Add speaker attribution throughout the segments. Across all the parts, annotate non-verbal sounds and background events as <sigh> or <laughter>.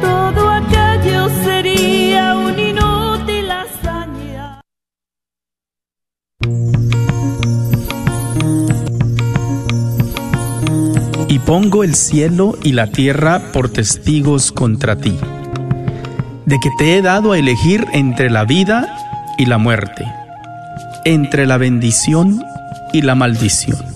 Speaker 1: todo aquello sería un inútil hazaña.
Speaker 2: Y pongo el cielo y la tierra por testigos contra ti, de que te he dado a elegir entre la vida y la muerte, entre la bendición y la maldición.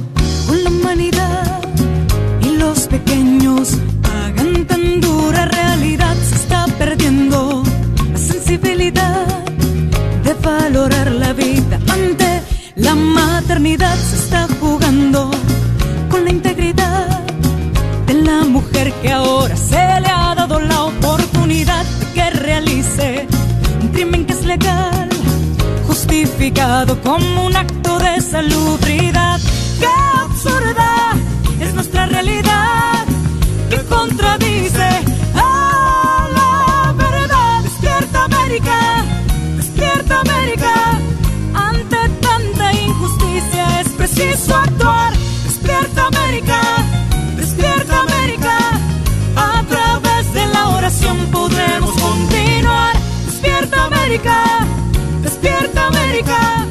Speaker 1: dura realidad. Se está perdiendo la sensibilidad de valorar la vida ante la maternidad. Se está jugando con la integridad de la mujer que ahora se le ha dado la oportunidad de que realice un crimen que es legal justificado como un acto de salubridad. ¡Qué absurda es nuestra realidad! que contradice preciso actuar. ¡Despierta América! ¡Despierta América! A través de la oración podremos continuar. ¡Despierta América! ¡Despierta América!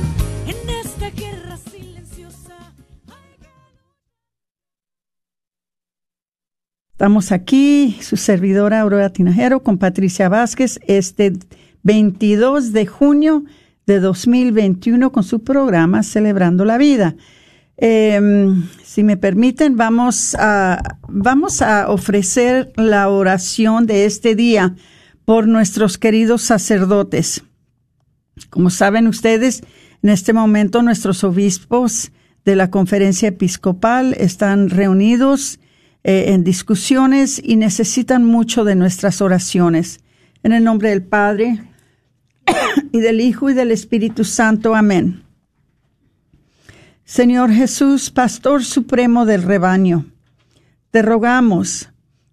Speaker 1: En esta guerra silenciosa.
Speaker 3: Estamos aquí, su servidora Aurora Tinajero con Patricia Vázquez, este 22 de junio de 2021 con su programa Celebrando la Vida. Eh, si me permiten, vamos a, vamos a ofrecer la oración de este día por nuestros queridos sacerdotes. Como saben ustedes, en este momento nuestros obispos de la conferencia episcopal están reunidos eh, en discusiones y necesitan mucho de nuestras oraciones. En el nombre del Padre <coughs> y del Hijo y del Espíritu Santo. Amén. Señor Jesús, Pastor Supremo del rebaño, te rogamos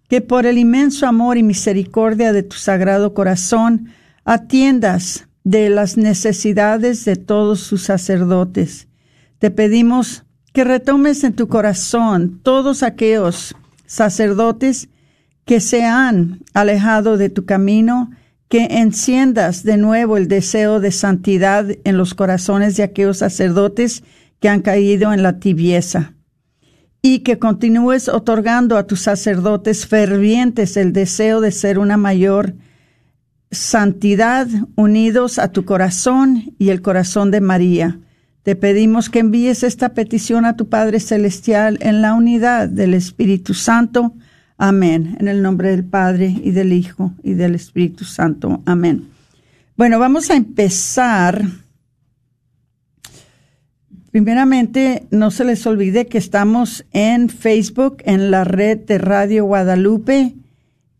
Speaker 3: que por el inmenso amor y misericordia de tu sagrado corazón atiendas de las necesidades de todos sus sacerdotes. Te pedimos que retomes en tu corazón todos aquellos sacerdotes que se han alejado de tu camino, que enciendas de nuevo el deseo de santidad en los corazones de aquellos sacerdotes que han caído en la tibieza, y que continúes otorgando a tus sacerdotes fervientes el deseo de ser una mayor santidad unidos a tu corazón y el corazón de María. Te pedimos que envíes esta petición a tu Padre Celestial en la unidad del Espíritu Santo. Amén. En el nombre del Padre y del Hijo y del Espíritu Santo. Amén. Bueno, vamos a empezar. Primeramente, no se les olvide que estamos en Facebook, en la red de Radio Guadalupe,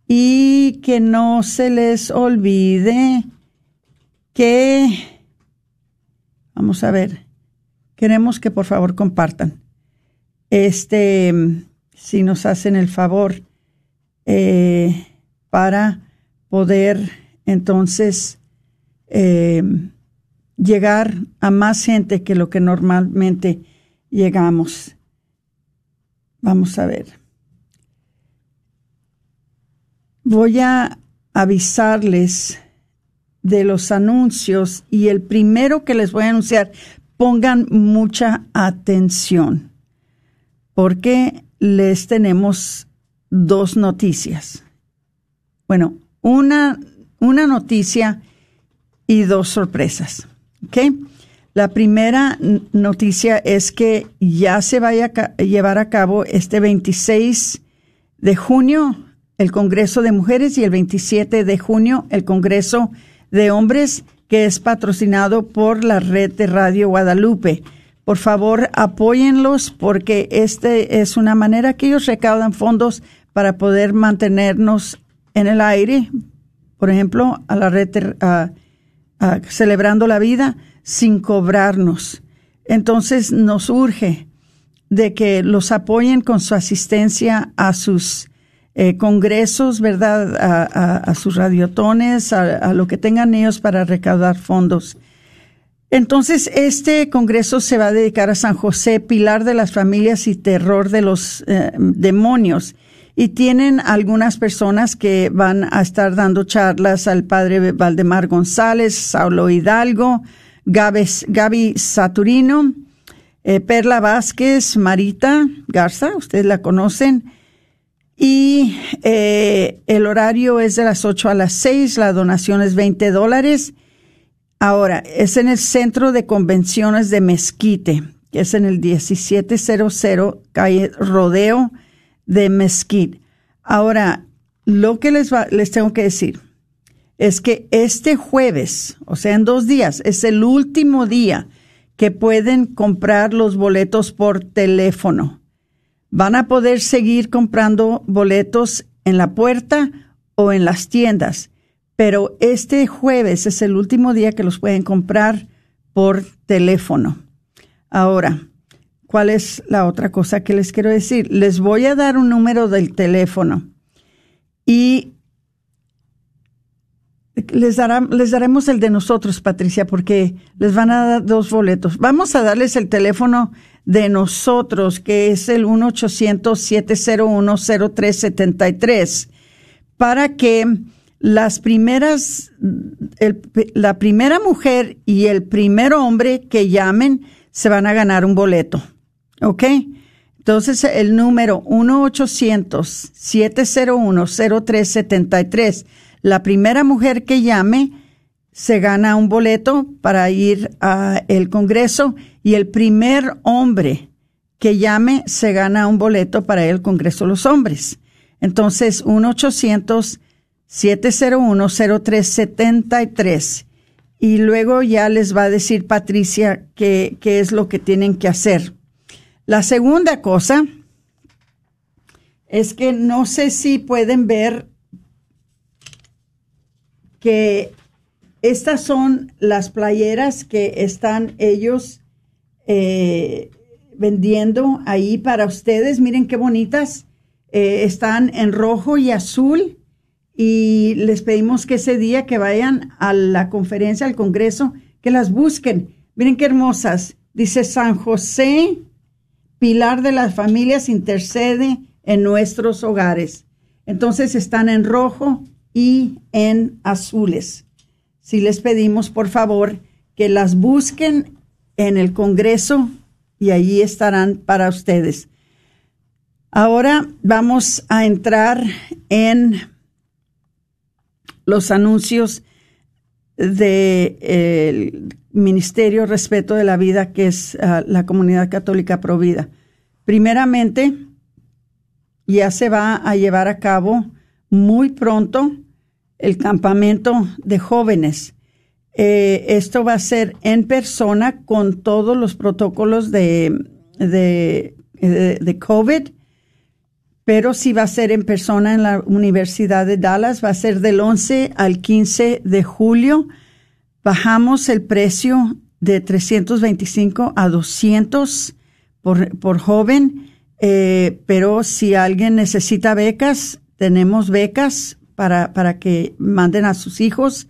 Speaker 3: y que no se les olvide que, vamos a ver, queremos que por favor compartan. Este, si nos hacen el favor, eh, para poder entonces eh, llegar a más gente que lo que normalmente llegamos. Vamos a ver. Voy a avisarles de los anuncios y el primero que les voy a anunciar, pongan mucha atención porque les tenemos dos noticias. Bueno, una, una noticia y dos sorpresas. ¿Ok? La primera noticia es que ya se vaya a llevar a cabo este 26 de junio el Congreso de Mujeres y el 27 de junio el Congreso de Hombres, que es patrocinado por la red de Radio Guadalupe. Por favor, apóyenlos porque este es una manera que ellos recaudan fondos para poder mantenernos en el aire, por ejemplo, a la red celebrando la vida sin cobrarnos. Entonces nos urge de que los apoyen con su asistencia a sus eh, congresos, ¿verdad? A, sus radiotones, a, lo que tengan ellos para recaudar fondos. Entonces, este congreso se va a dedicar a San José, pilar de las familias y terror de los eh, demonios y tienen algunas personas que van a estar dando charlas al padre Valdemar González, Saulo Hidalgo, Gaby Saturino, eh, Perla Vázquez, Marita Garza, ustedes la conocen. Y eh, el horario es de las 8 a las 6, la donación es 20 dólares. Ahora, es en el Centro de Convenciones de Mezquite, que es en el 1700 calle Rodeo, de Mesquite. Ahora, lo que les, les tengo que decir es que este jueves, o sea, en dos días, es el último día que pueden comprar los boletos por teléfono. Van a poder seguir comprando boletos en la puerta o en las tiendas, pero este jueves es el último día que los pueden comprar por teléfono. Ahora, ¿Cuál es la otra cosa que les quiero decir? Les voy a dar un número del teléfono y les, les daremos el de nosotros, Patricia, porque les van a dar dos boletos. Vamos a darles el teléfono de nosotros, que es el 1-800-701-0373, para que las primeras, la primera mujer y el primer hombre que llamen se van a ganar un boleto. ¿Ok? Entonces el número 1-800-701-0373, la primera mujer que llame se gana un boleto para ir al Congreso y el primer hombre que llame se gana un boleto para el Congreso de los Hombres. Entonces 1-800-701-0373 y luego ya les va a decir Patricia qué, qué es lo que tienen que hacer. La segunda cosa es que no sé si pueden ver que estas son las playeras que están ellos eh, vendiendo ahí para ustedes. Miren qué bonitas. Eh, están en rojo y azul y les pedimos que ese día que vayan a la conferencia, al Congreso, que las busquen. Miren qué hermosas. Dice San José pilar de las familias, intercede en nuestros hogares. Entonces están en rojo y en azules. Si les pedimos, por favor, que las busquen en el Congreso y allí estarán para ustedes. Ahora vamos a entrar en los anuncios del Ministerio Respeto de la Vida, que es ah, la comunidad católica provida. Primeramente, ya se va a llevar a cabo muy pronto el campamento de jóvenes. Eh, esto va a ser en persona con todos los protocolos de, de, de, COVID, pero sí va a ser en persona en la Universidad de Dallas. Va a ser del 11 al 15 de julio. Bajamos el precio de 325 a 200 por, por joven, eh, pero si alguien necesita becas, tenemos becas para, para que manden a sus hijos.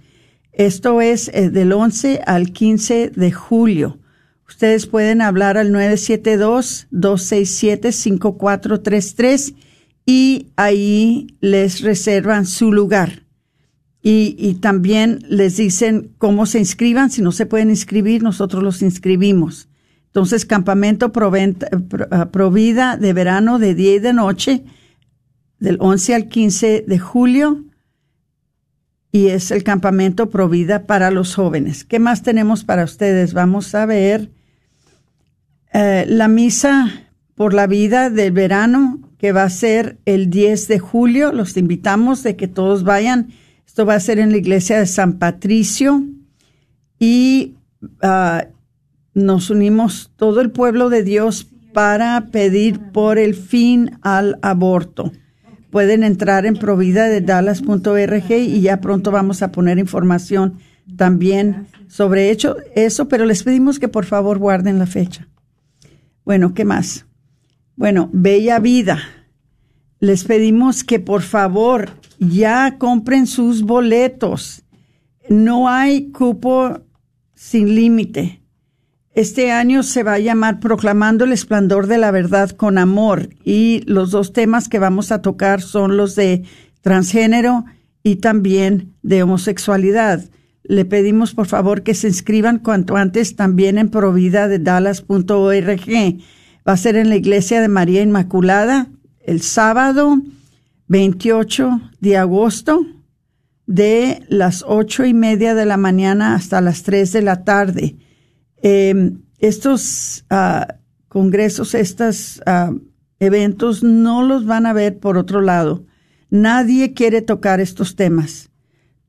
Speaker 3: Esto es eh, del 11 al 15 de julio. Ustedes pueden hablar al 972-267-5433 y ahí les reservan su lugar. Y, también les dicen cómo se inscriban. Si no se pueden inscribir, nosotros los inscribimos. Entonces, campamento ah, Provida de verano de día y de noche del 11 al 15 de julio y es el campamento Provida para los jóvenes. ¿Qué más tenemos para ustedes? Vamos a ver eh, la misa por la vida del verano que va a ser el 10 de julio. Los invitamos de que todos vayan. Esto va a ser en la iglesia de San Patricio y ah, nos unimos todo el pueblo de Dios para pedir por el fin al aborto pueden entrar en provida de dallas.org y ya pronto vamos a poner información también sobre hecho, eso, pero les pedimos que por favor guarden la fecha. Bueno, ¿qué más? Bueno, Bella Vida. Les pedimos que por favor ya compren sus boletos. No hay cupo sin límite. Este año se va a llamar Proclamando el Esplendor de la Verdad con Amor y los dos temas que vamos a tocar son los de transgénero y también de homosexualidad. Le pedimos por favor que se inscriban cuanto antes también en provida de dallas.org. Va a ser en la iglesia de María Inmaculada el sábado 28 de agosto de las ocho y media de la mañana hasta las tres de la tarde. Em, estos ah, congresos, estos ah, eventos no los van a ver por otro lado. Nadie quiere tocar estos temas,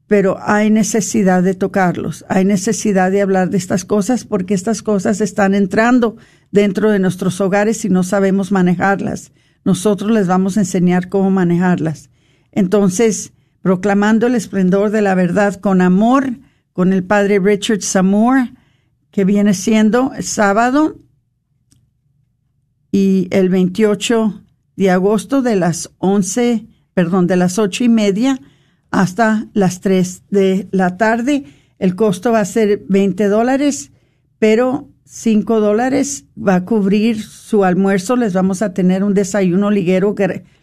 Speaker 3: pero hay necesidad de tocarlos, hay necesidad de hablar de estas cosas porque estas cosas están entrando dentro de nuestros hogares y no sabemos manejarlas. Nosotros les vamos a enseñar cómo manejarlas. Entonces, proclamando el esplendor de la verdad con amor, con el padre Richard Samore, que viene siendo sábado y el 28 de agosto de las 11, perdón, de las ocho y media hasta las 3 de la tarde. El costo va a ser 20 dólares, pero 5 dólares va a cubrir su almuerzo. Les vamos a tener un desayuno ligero,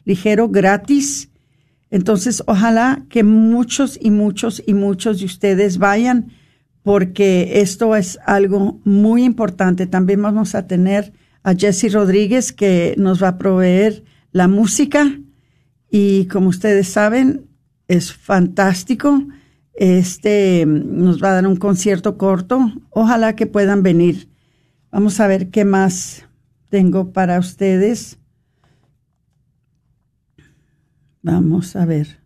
Speaker 3: ligero gratis. Entonces, ojalá que muchos y muchos y muchos de ustedes vayan porque esto es algo muy importante. También vamos a tener a Jesse Rodríguez que nos va a proveer la música y como ustedes saben es fantástico. Este nos va a dar un concierto corto. Ojalá que puedan venir. Vamos a ver qué más tengo para ustedes. Vamos a ver.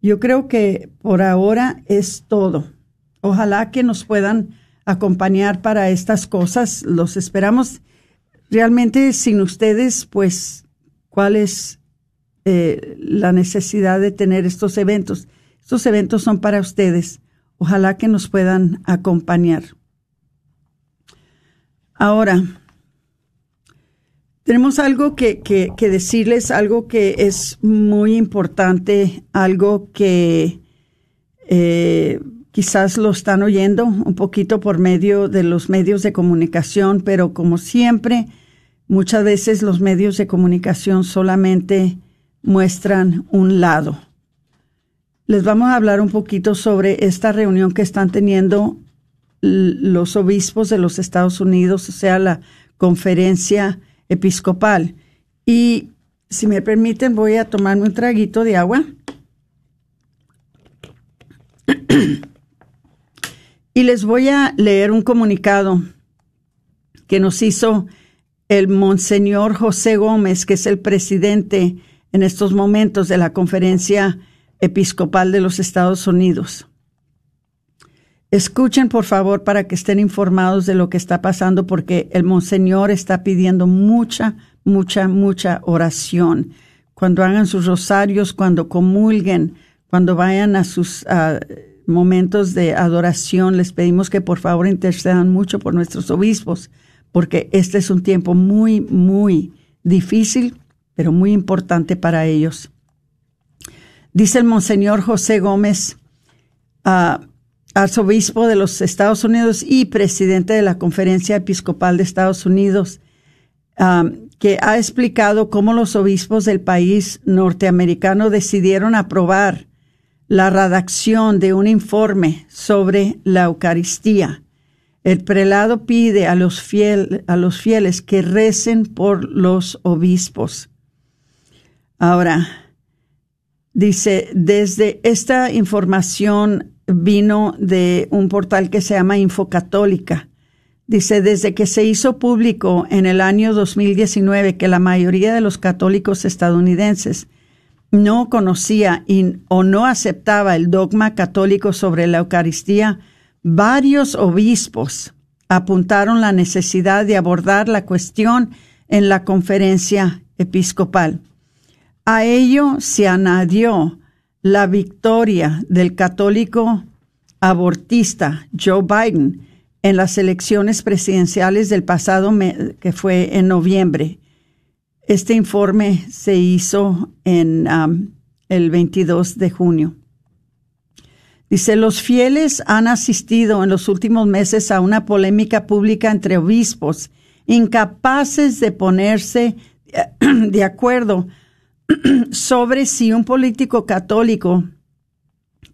Speaker 3: Yo creo que por ahora es todo. Ojalá que nos puedan acompañar para estas cosas. Los esperamos. Realmente sin ustedes, pues, ¿cuál es eh, la necesidad de tener estos eventos? Estos eventos son para ustedes. Ojalá que nos puedan acompañar. Ahora, tenemos algo que, que, decirles, algo que es muy importante, algo que eh, quizás lo están oyendo un poquito por medio de los medios de comunicación, pero como siempre, muchas veces los medios de comunicación solamente muestran un lado. Les vamos a hablar un poquito sobre esta reunión que están teniendo los obispos de los Estados Unidos, o sea, la conferencia episcopal. Y si me permiten, voy a tomarme un traguito de agua. y les voy a leer un comunicado que nos hizo el Monseñor José Gómez, que es el presidente en estos momentos de la Conferencia Episcopal de los Estados Unidos. Escuchen, por favor, para que estén informados de lo que está pasando, porque el Monseñor está pidiendo mucha, mucha, mucha oración. Cuando hagan sus rosarios, cuando comulguen, cuando vayan a sus momentos de adoración, les pedimos que por favor intercedan mucho por nuestros obispos, porque este es un tiempo muy, muy difícil, pero muy importante para ellos. Dice el Monseñor José Gómez, uh, arzobispo de los Estados Unidos y presidente de la Conferencia Episcopal de Estados Unidos, um, que ha explicado cómo los obispos del país norteamericano decidieron aprobar la redacción de un informe sobre la Eucaristía. El prelado pide a los fieles que recen por los obispos. Ahora, dice, desde esta información vino de un portal que se llama Infocatólica. Dice, desde que se hizo público en el año 2019 que la mayoría de los católicos estadounidenses no conocía o no aceptaba el dogma católico sobre la Eucaristía, varios obispos apuntaron la necesidad de abordar la cuestión en la conferencia episcopal. A ello se añadió la victoria del católico abortista Joe Biden en las elecciones presidenciales del pasado mes, que fue en noviembre. Este informe se hizo en um, el 22 de junio. Dice, los fieles han asistido en los últimos meses a una polémica pública entre obispos, incapaces de ponerse <clears throat> de acuerdo <clears throat> sobre si un político católico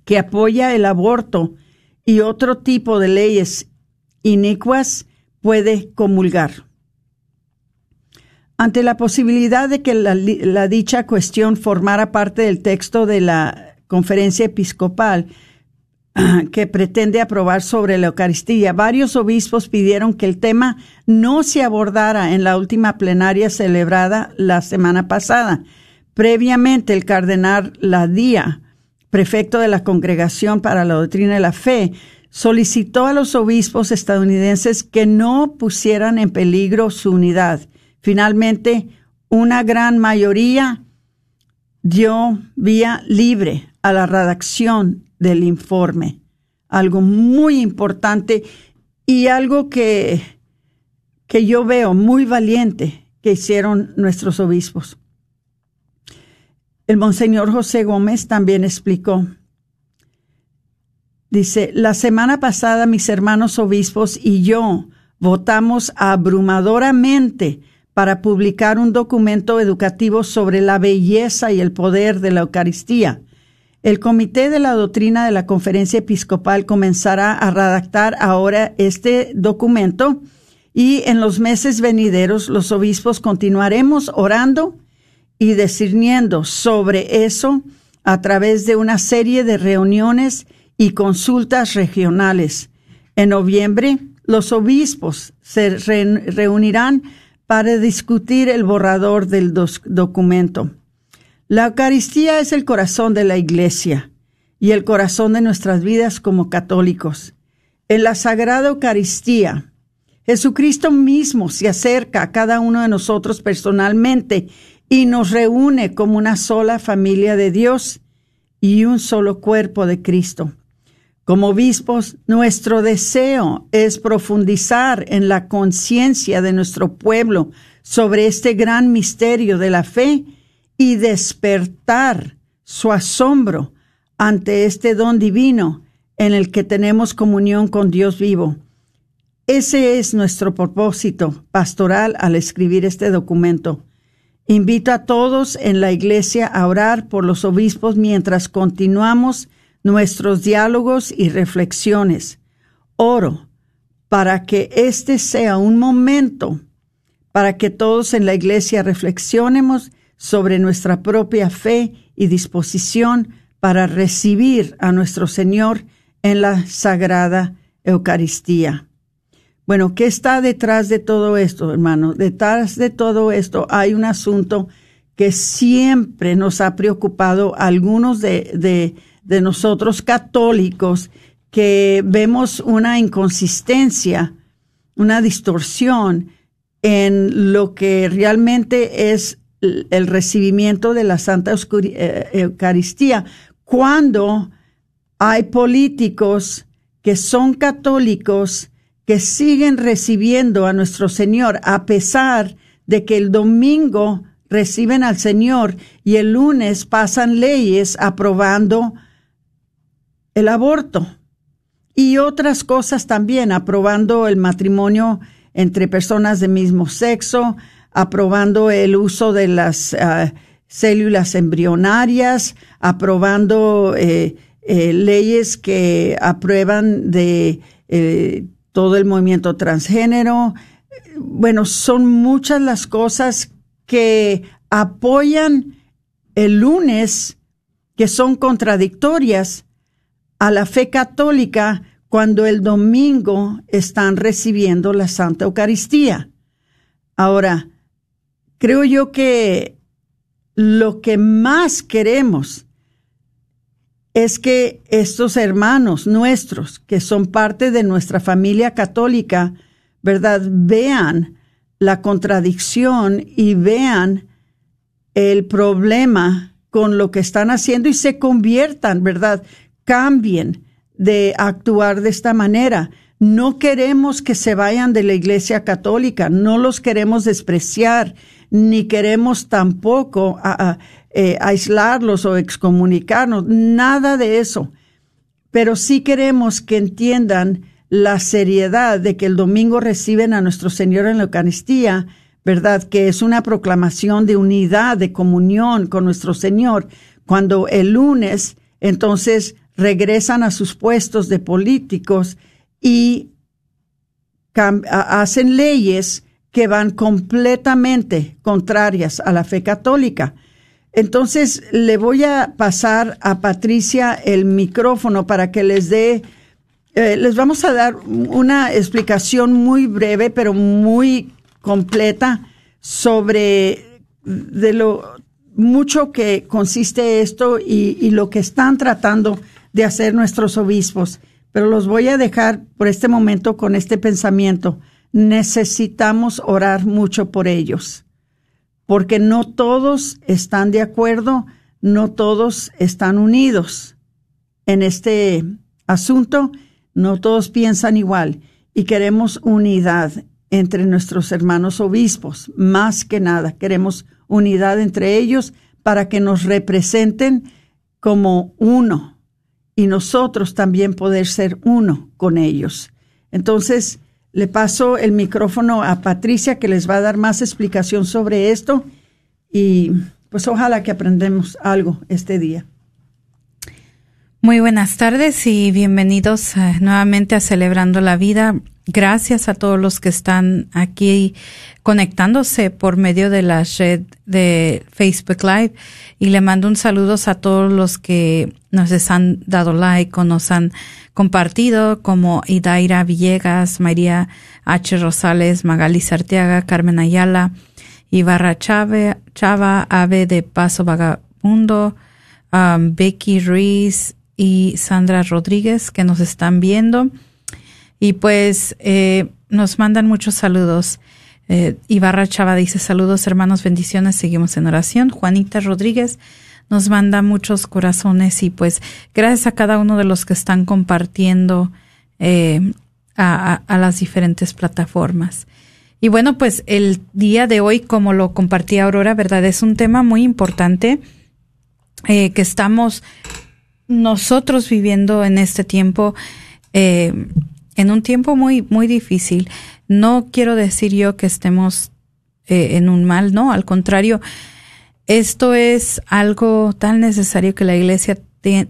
Speaker 3: que apoya el aborto y otro tipo de leyes inicuas puede comulgar. Ante la posibilidad de que la, la, dicha cuestión formara parte del texto de la conferencia episcopal <clears throat> que pretende aprobar sobre la Eucaristía, varios obispos pidieron que el tema no se abordara en la última plenaria celebrada la semana pasada, Previamente, el cardenal Ladía, prefecto de la Congregación para la Doctrina de la Fe, solicitó a los obispos estadounidenses que no pusieran en peligro su unidad. Finalmente, una gran mayoría dio vía libre a la redacción del informe. Algo muy importante y algo que, que yo veo muy valiente que hicieron nuestros obispos. El monseñor José Gómez también explicó. Dice, la semana pasada mis hermanos obispos y yo votamos abrumadoramente para publicar un documento educativo sobre la belleza y el poder de la Eucaristía. El Comité de la Doctrina de la Conferencia Episcopal comenzará a redactar ahora este documento y en los meses venideros los obispos continuaremos orando y discerniendo sobre eso a través de una serie de reuniones y consultas regionales. En noviembre, los obispos se reunirán para discutir el borrador del documento. La Eucaristía es el corazón de la Iglesia y el corazón de nuestras vidas como católicos. En la Sagrada Eucaristía, Jesucristo mismo se acerca a cada uno de nosotros personalmente y nos reúne como una sola familia de Dios y un solo cuerpo de Cristo. Como obispos, nuestro deseo es profundizar en la conciencia de nuestro pueblo sobre este gran misterio de la fe y despertar su asombro ante este don divino en el que tenemos comunión con Dios vivo. Ese es nuestro propósito pastoral al escribir este documento. Invito a todos en la iglesia a orar por los obispos mientras continuamos nuestros diálogos y reflexiones. Oro para que este sea un momento para que todos en la iglesia reflexionemos sobre nuestra propia fe y disposición para recibir a nuestro Señor en la sagrada Eucaristía. Bueno, ¿qué está detrás de todo esto, hermano? Detrás de todo esto hay un asunto que siempre nos ha preocupado a algunos de, de, de nosotros católicos que vemos una inconsistencia, una distorsión en lo que realmente es el recibimiento de la Santa eh, Eucaristía, cuando hay políticos que son católicos que siguen recibiendo a nuestro Señor a pesar de que el domingo reciben al Señor y el lunes pasan leyes aprobando el aborto y otras cosas también, aprobando el matrimonio entre personas de mismo sexo, aprobando el uso de las ah, células embrionarias, aprobando eh, eh, leyes que aprueban de eh, todo el movimiento transgénero. Bueno, son muchas las cosas que apoyan el lunes que son contradictorias a la fe católica cuando el domingo están recibiendo la Santa Eucaristía. Ahora, creo yo que lo que más queremos es que estos hermanos nuestros, que son parte de nuestra familia católica, ¿verdad? Vean la contradicción y vean el problema con lo que están haciendo y se conviertan, ¿verdad? Cambien de actuar de esta manera. No queremos que se vayan de la Iglesia Católica, no los queremos despreciar, ni queremos tampoco eh, aislarlos o excomunicarnos, nada de eso. Pero sí queremos que entiendan la seriedad de que el domingo reciben a nuestro Señor en la Eucaristía, ¿verdad? Que es una proclamación de unidad, de comunión con nuestro Señor, cuando el lunes entonces regresan a sus puestos de políticos y hacen leyes que van completamente contrarias a la fe católica. Entonces le voy a pasar a Patricia el micrófono para que les dé, eh, les vamos a dar una explicación muy breve pero muy completa sobre de lo mucho que consiste esto y, y lo que están tratando de hacer nuestros obispos. Pero los voy a dejar por este momento con este pensamiento necesitamos orar mucho por ellos, porque no todos están de acuerdo, no todos están unidos en este asunto, no todos piensan igual y queremos unidad entre nuestros hermanos obispos, más que nada, queremos unidad entre ellos para que nos representen como uno y nosotros también poder ser uno con ellos. Entonces, le paso el micrófono a Patricia que les va a dar más explicación sobre esto y pues ojalá que aprendemos algo este día.
Speaker 4: Muy buenas tardes y bienvenidos eh, nuevamente a Celebrando la Vida. Gracias a todos los que están aquí conectándose por medio de la red de Facebook Live y le mando un saludo a todos los que nos han dado like o nos han compartido como Idaira Villegas, María H. Rosales, Magali Sartiaga, Carmen Ayala, Ibarra Chave, Chava, Ave de Paso Vagabundo, um, Becky Ruiz y Sandra Rodríguez que nos están viendo. Y pues eh, nos mandan muchos saludos. Eh, Ibarra Chava dice saludos hermanos, bendiciones, seguimos en oración. Juanita Rodríguez nos manda muchos corazones y pues gracias a cada uno de los que están compartiendo eh, a, las diferentes plataformas. Y bueno, pues el día de hoy, como lo compartía Aurora, ¿verdad? Es un tema muy importante que estamos nosotros viviendo en este tiempo, eh, en un tiempo muy, muy difícil. No quiero decir yo que estemos en un mal, no, al contrario, esto es algo tan necesario que la iglesia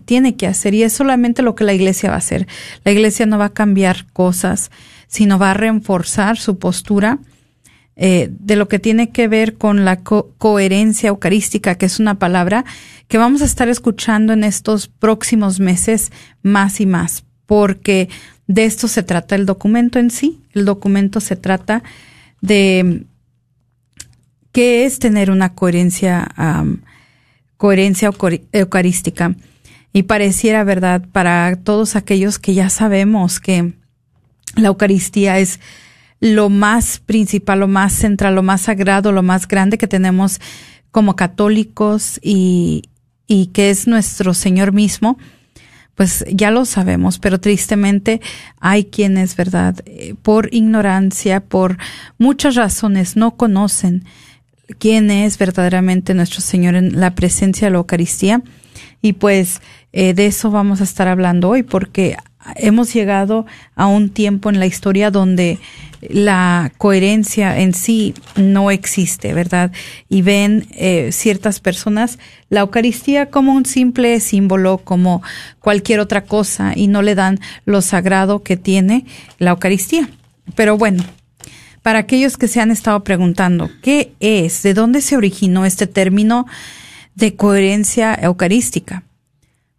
Speaker 4: tiene que hacer y es solamente lo que la iglesia va a hacer. La iglesia no va a cambiar cosas, sino va a reforzar su postura eh, de lo que tiene que ver con la coherencia eucarística, que es una palabra que vamos a estar escuchando en estos próximos meses más y más, porque de esto se trata el documento en sí. El documento se trata de qué es tener una coherencia, coherencia eucarística. Y pareciera verdad para todos aquellos que ya sabemos que la Eucaristía es lo más principal, lo más central, lo más sagrado, lo más grande que tenemos como católicos y, y que es nuestro Señor mismo, pues ya lo sabemos, pero tristemente hay quienes, ¿verdad? Eh, por ignorancia, por muchas razones, no conocen quién es verdaderamente nuestro Señor en la presencia de la Eucaristía. Y pues eh, de eso vamos a estar hablando hoy, porque hemos llegado a un tiempo en la historia donde la coherencia en sí no existe, ¿verdad? Y ven eh, ciertas personas la Eucaristía como un simple símbolo, como cualquier otra cosa, y no le dan lo sagrado que tiene la Eucaristía. Pero bueno, para aquellos que se han estado preguntando, ¿qué es? ¿De dónde se originó este término de coherencia eucarística?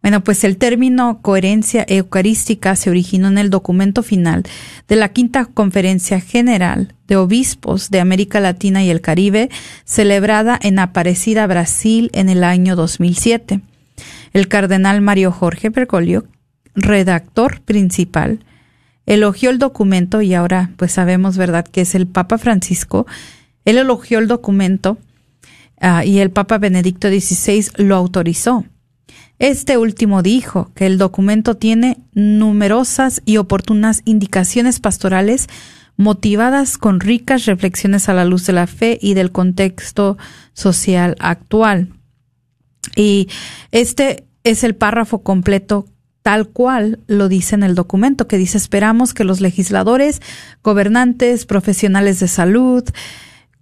Speaker 4: Bueno, pues el término coherencia eucarística se originó en el documento final de la Quinta Conferencia General de Obispos de América Latina y el Caribe, celebrada en Aparecida, Brasil, en el año 2007. El cardenal Mario Jorge Bergoglio, redactor principal, elogió el documento y ahora pues sabemos, ¿verdad?, que es el Papa Francisco. Él elogió el documento ah, y el Papa Benedicto XVI lo autorizó. Este último dijo que el documento tiene numerosas y oportunas indicaciones pastorales motivadas con ricas reflexiones a la luz de la fe y del contexto social actual. Y este es el párrafo completo tal cual lo dice en el documento, que dice esperamos que los legisladores, gobernantes, profesionales de salud,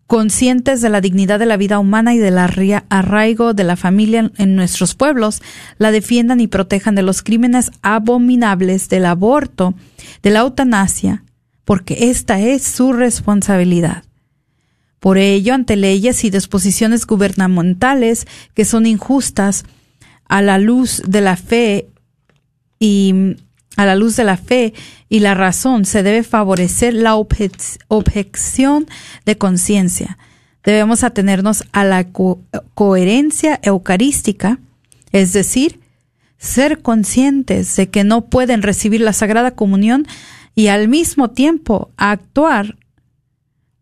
Speaker 4: conscientes de la dignidad de la vida humana y del arraigo de la familia en nuestros pueblos, la defiendan y protejan de los crímenes abominables del aborto, de la eutanasia, porque esta es su responsabilidad. Por ello, ante leyes y disposiciones gubernamentales que son injustas, a la luz de la fe y a la luz de la fe y la razón se debe favorecer la objeción de conciencia. Debemos atenernos a la coherencia eucarística, es decir, ser conscientes de que no pueden recibir la Sagrada Comunión y al mismo tiempo actuar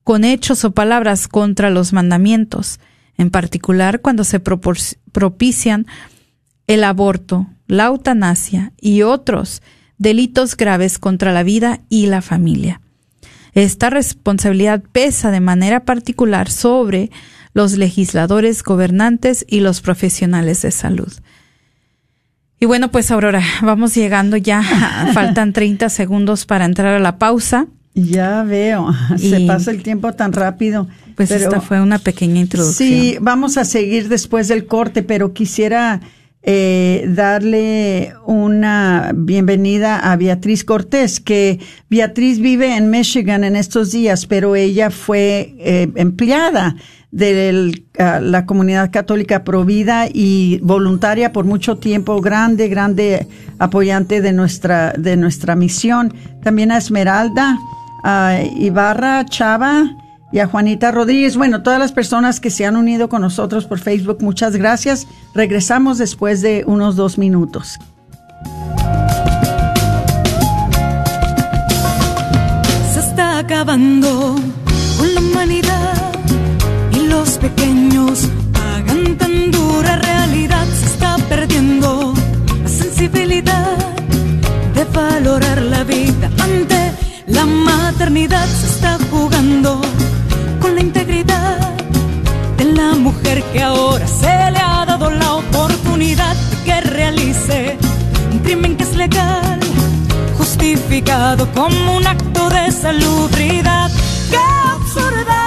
Speaker 4: con hechos o palabras contra los mandamientos, en particular cuando se propician el aborto, la eutanasia y otros delitos graves contra la vida y la familia. Esta responsabilidad pesa de manera particular sobre los legisladores, gobernantes y los profesionales de salud. Y bueno, pues Aurora, vamos llegando ya, <laughs> faltan 30 segundos para entrar a la pausa.
Speaker 3: Ya veo, se pasa el tiempo tan rápido.
Speaker 4: Pues esta fue una pequeña introducción.
Speaker 3: Sí, vamos a seguir después del corte, pero quisiera eh, darle una bienvenida a Beatriz Cortés, que Beatriz vive en Michigan en estos días, pero ella fue eh, empleada de ah, la comunidad católica Provida y voluntaria por mucho tiempo, grande, grande apoyante de nuestra, de nuestra misión. También a Esmeralda, a Ibarra Chava, y a Juanita Rodríguez. Bueno, todas las personas que se han unido con nosotros por Facebook, muchas gracias. Regresamos después de unos dos minutos.
Speaker 5: Se está acabando con la humanidad y los pequeños pagan tan dura realidad. Se está perdiendo la sensibilidad de valorar la vida ante la maternidad. Se está jugando la mujer que ahora se le ha dado la oportunidad que realice un crimen que es legal, justificado como un acto de salubridad. ¡Qué absurda!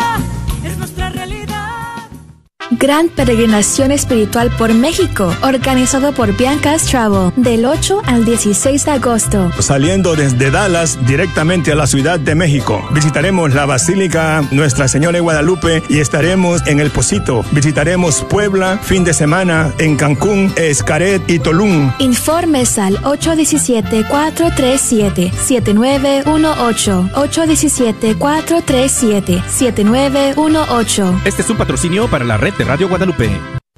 Speaker 6: Gran peregrinación espiritual por México, organizado por Bianca's Travel, del 8 al 16 de agosto.
Speaker 7: Saliendo desde Dallas directamente a la Ciudad de México, visitaremos la Basílica Nuestra Señora de Guadalupe y estaremos en El Pocito. Visitaremos Puebla, fin de semana en Cancún, Escaret y Tolún.
Speaker 6: Informes al 817-437-7918. 817-437-7918.
Speaker 2: Este es un patrocinio para la red de Radio Guadalupe.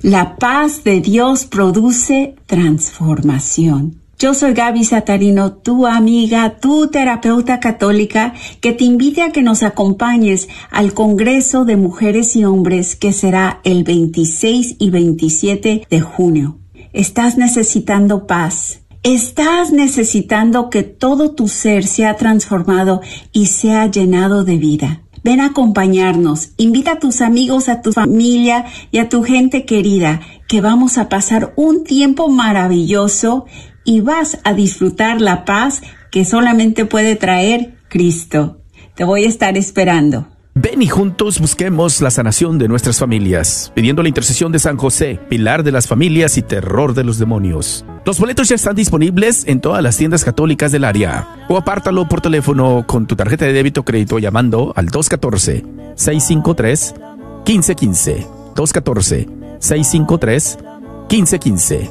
Speaker 8: La paz de Dios produce transformación. Yo soy Gaby Satarino, tu amiga, tu terapeuta católica, que te invite a que nos acompañes al Congreso de Mujeres y Hombres que será el 26 y 27 de junio. Estás necesitando paz. Estás necesitando que todo tu ser sea transformado y sea llenado de vida. Ven a acompañarnos, invita a tus amigos, a tu familia y a tu gente querida, que vamos a pasar un tiempo maravilloso y vas a disfrutar la paz que solamente puede traer Cristo. Te voy a estar esperando.
Speaker 2: Ven y juntos busquemos la sanación de nuestras familias, pidiendo la intercesión de San José, pilar de las familias y terror de los demonios. Los boletos ya están disponibles en todas las tiendas católicas del área. O apártalo por teléfono con tu tarjeta de débito o crédito llamando al 214-653-1515. 214-653-1515.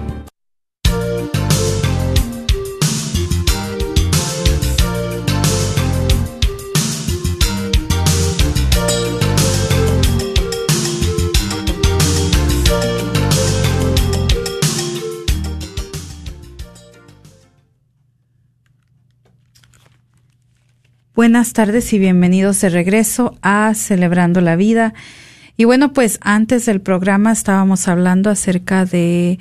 Speaker 4: Buenas tardes y bienvenidos de regreso a Celebrando la Vida. Y bueno, pues antes del programa estábamos hablando acerca de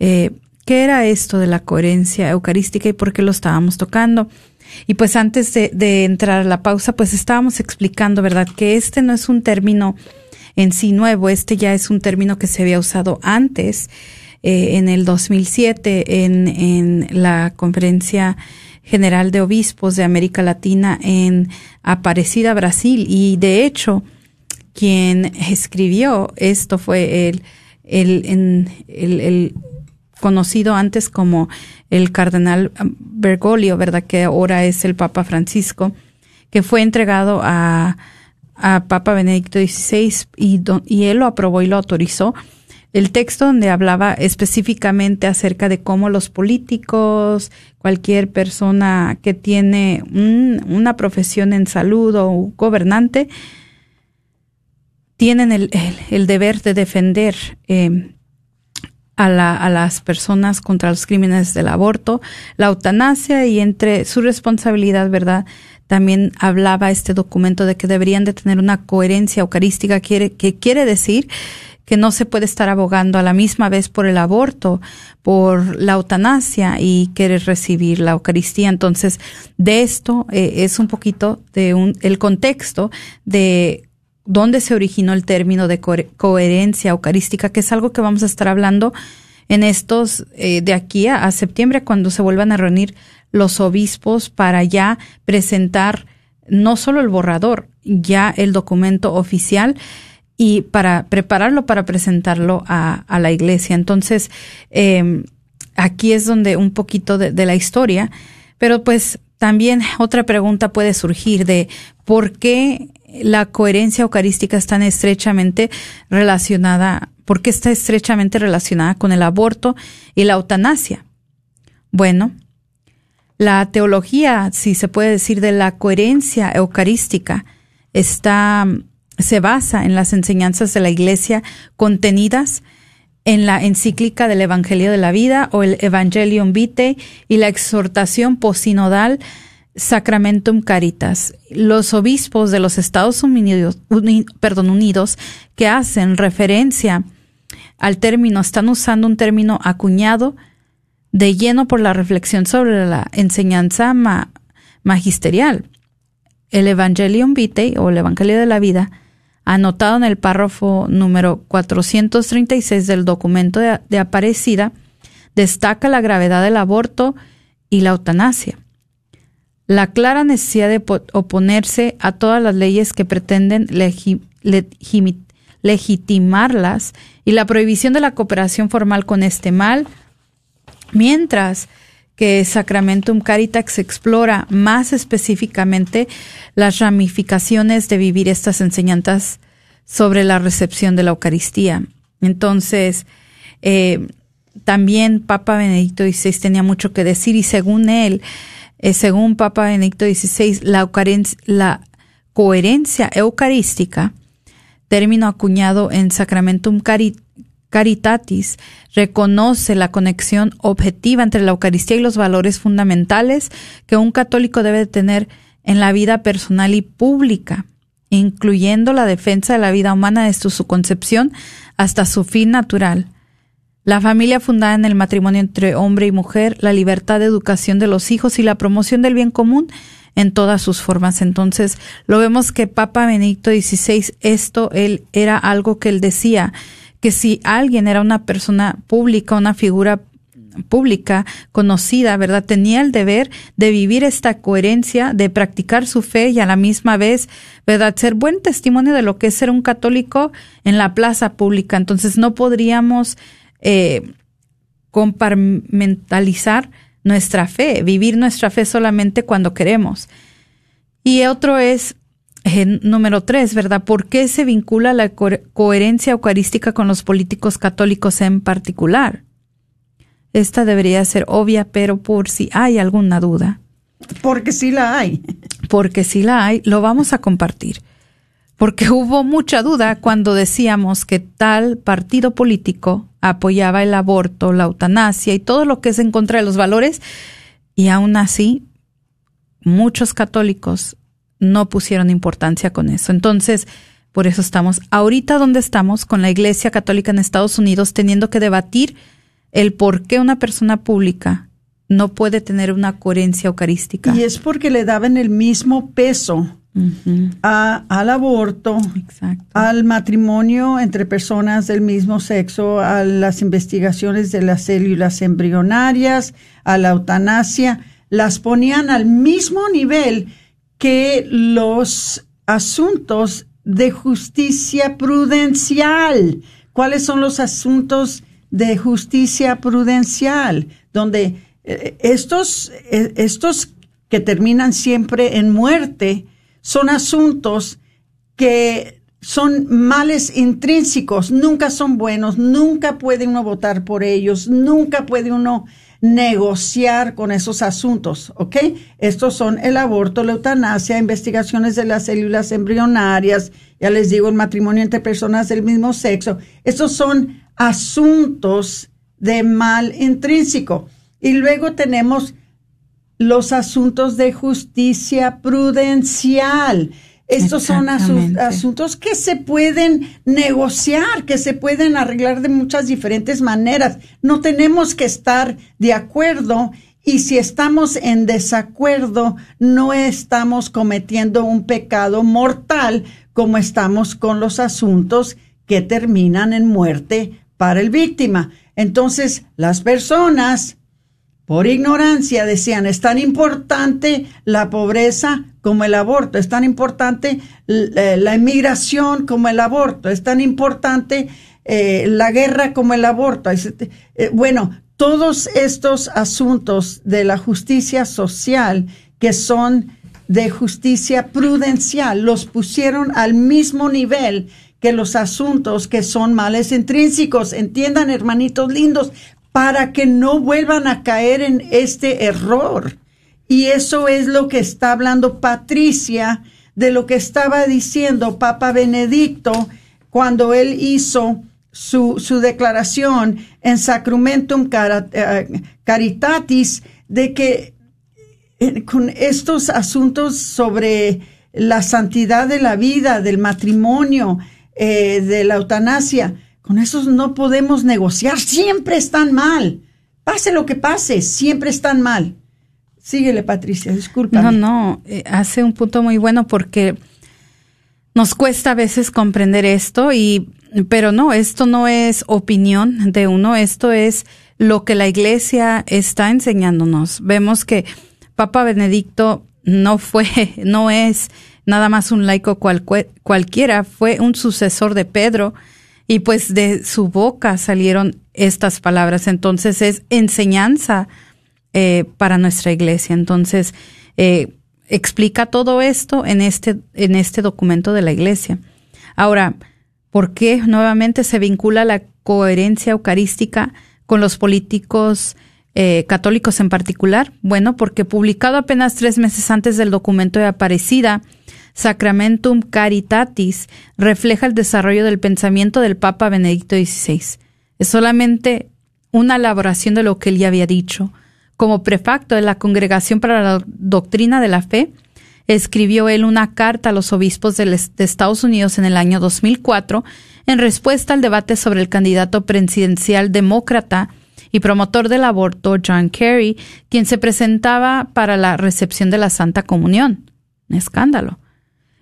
Speaker 4: eh, qué era esto de la coherencia eucarística y por qué lo estábamos tocando. Y pues antes de, entrar a la pausa, pues estábamos explicando, ¿verdad? Que este no es un término en sí nuevo, este ya es un término que se había usado antes, eh, en el 2007, en, en la conferencia general de obispos de América Latina en Aparecida, Brasil. Y de hecho, quien escribió esto fue el, el, el, el conocido antes como el cardenal Bergoglio, ¿verdad? Que ahora es el Papa Francisco, que fue entregado a, a Papa Benedicto XVI y, y él lo aprobó y lo autorizó el texto donde hablaba específicamente acerca de cómo los políticos, cualquier persona que tiene una profesión en salud o gobernante, tienen el, deber de defender eh, a, la, a, las personas contra los crímenes del aborto, la eutanasia y entre su responsabilidad, ¿verdad? También hablaba este documento de que deberían de tener una coherencia eucarística, quiere, que quiere decir que no se puede estar abogando a la misma vez por el aborto, por la eutanasia y querer recibir la Eucaristía. Entonces, de esto eh, es un poquito de un, el contexto de dónde se originó el término de coherencia eucarística, que es algo que vamos a estar hablando en estos, eh, de aquí a, a septiembre, cuando se vuelvan a reunir los obispos para ya presentar no solo el borrador, ya el documento oficial y para prepararlo para presentarlo a, a la iglesia. Entonces, eh, aquí es donde un poquito de, de, la historia, pero pues también otra pregunta puede surgir de por qué la coherencia eucarística está tan estrechamente relacionada, por qué está estrechamente relacionada con el aborto y la eutanasia. Bueno, la teología, si se puede decir, de la coherencia eucarística está se basa en las enseñanzas de la Iglesia contenidas en la encíclica del Evangelio de la Vida o el Evangelium Vitae y la exhortación posinodal Sacramentum Caritas. Los obispos de los Estados Unidos, perdón, Unidos que hacen referencia al término, están usando un término acuñado de lleno por la reflexión sobre la enseñanza magisterial. El Evangelium Vitae o el Evangelio de la Vida, anotado en el párrafo número 436 del documento de, de Aparecida, destaca la gravedad del aborto y la eutanasia. La clara necesidad de oponerse a todas las leyes que pretenden legitimarlas y la prohibición de la cooperación formal con este mal, mientras que Sacramentum Caritax explora más específicamente las ramificaciones de vivir estas enseñanzas sobre la recepción de la Eucaristía. Entonces, eh, también Papa Benedicto XVI tenía mucho que decir y según él, eh, según Papa Benedicto XVI, la, coherencia eucarística, término acuñado en Sacramentum Caritatis, reconoce la conexión objetiva entre la Eucaristía y los valores fundamentales que un católico debe tener en la vida personal y pública, incluyendo la defensa de la vida humana desde su concepción hasta su fin natural la familia fundada en el matrimonio entre hombre y mujer, la libertad de educación de los hijos y la promoción del bien común en todas sus formas. Entonces, lo vemos que Papa Benedicto XVI, esto él era algo que él decía, que si alguien era una persona pública, una figura pública conocida, ¿verdad? Tenía el deber de vivir esta coherencia, de practicar su fe y a la misma vez, ¿verdad? Ser buen testimonio de lo que es ser un católico en la plaza pública. Entonces no podríamos eh, compartimentalizar nuestra fe, vivir nuestra fe solamente cuando queremos. Y otro es, eh, número tres, ¿verdad? ¿Por qué se vincula la coherencia eucarística con los políticos católicos en particular? Esta debería ser obvia, pero por si hay alguna duda.
Speaker 3: Porque sí la hay.
Speaker 4: Porque si la hay, lo vamos a compartir. Porque hubo mucha duda cuando decíamos que tal partido político apoyaba el aborto, la eutanasia y todo lo que es en contra de los valores. Y aún así, muchos católicos no pusieron importancia con eso. Entonces, por eso estamos ahorita donde estamos con la Iglesia Católica en Estados Unidos teniendo que debatir el por qué una persona pública no puede tener una coherencia eucarística.
Speaker 3: Y es porque le daban el mismo peso al aborto, al matrimonio entre personas del mismo sexo, a las investigaciones de las células embrionarias, a la eutanasia, las ponían al mismo nivel que los asuntos de justicia prudencial. ¿Cuáles son los asuntos de justicia prudencial? Donde eh, estos, eh, estos que terminan siempre en muerte, son asuntos que son males intrínsecos, nunca son buenos, nunca puede uno votar por ellos, nunca puede uno negociar con esos asuntos, ¿ok? Estos son el aborto, la eutanasia, investigaciones de las células embrionarias, ya les digo, el matrimonio entre personas del mismo sexo. Estos son asuntos de mal intrínseco. Y luego tenemos los asuntos de justicia prudencial. Estos son asuntos que se pueden negociar, que se pueden arreglar de muchas diferentes maneras. No tenemos que estar de acuerdo y si estamos en desacuerdo, no estamos cometiendo un pecado mortal como estamos con los asuntos que terminan en muerte para el víctima. Entonces, las personas por ignorancia decían, es tan importante la pobreza como el aborto, es tan importante eh, la inmigración como el aborto, es tan importante eh, la guerra como el aborto. Eh, bueno, todos estos asuntos de la justicia social que son de justicia prudencial, los pusieron al mismo nivel que los asuntos que son males intrínsecos. Entiendan, hermanitos lindos, para que no vuelvan a caer en este error. Y eso es lo que está hablando Patricia de lo que estaba diciendo Papa Benedicto cuando él hizo su, su declaración en Sacramentum eh, Caritatis de que eh, con estos asuntos sobre la santidad de la vida, del matrimonio, eh, de la eutanasia, con esos no podemos negociar, siempre están mal. Pase lo que pase, siempre están mal. Síguele, Patricia, disculpa.
Speaker 4: No, no, eh, hace un punto muy bueno porque nos cuesta a veces comprender esto y pero no, esto no es opinión de uno, esto es lo que la iglesia está enseñándonos. Vemos que Papa Benedicto no fue, <laughs> no es nada más un laico cualquiera, fue un sucesor de Pedro y pues de su boca salieron estas palabras. Entonces es enseñanza eh, para nuestra iglesia. Entonces, eh, explica todo esto en este, en este documento de la iglesia. Ahora, ¿por qué nuevamente se vincula la coherencia eucarística con los políticos eh, católicos en particular? Bueno, porque publicado apenas tres meses antes del documento de Aparecida, Sacramentum Caritatis refleja el desarrollo del pensamiento del Papa Benedicto XVI. Es solamente una elaboración de lo que él ya había dicho como prefacto de la Congregación para la Doctrina de la Fe, escribió él una carta a los obispos de, Estados Unidos en el año 2004 en respuesta al debate sobre el candidato presidencial demócrata y promotor del aborto John Kerry, quien se presentaba para la recepción de la Santa Comunión. Un escándalo.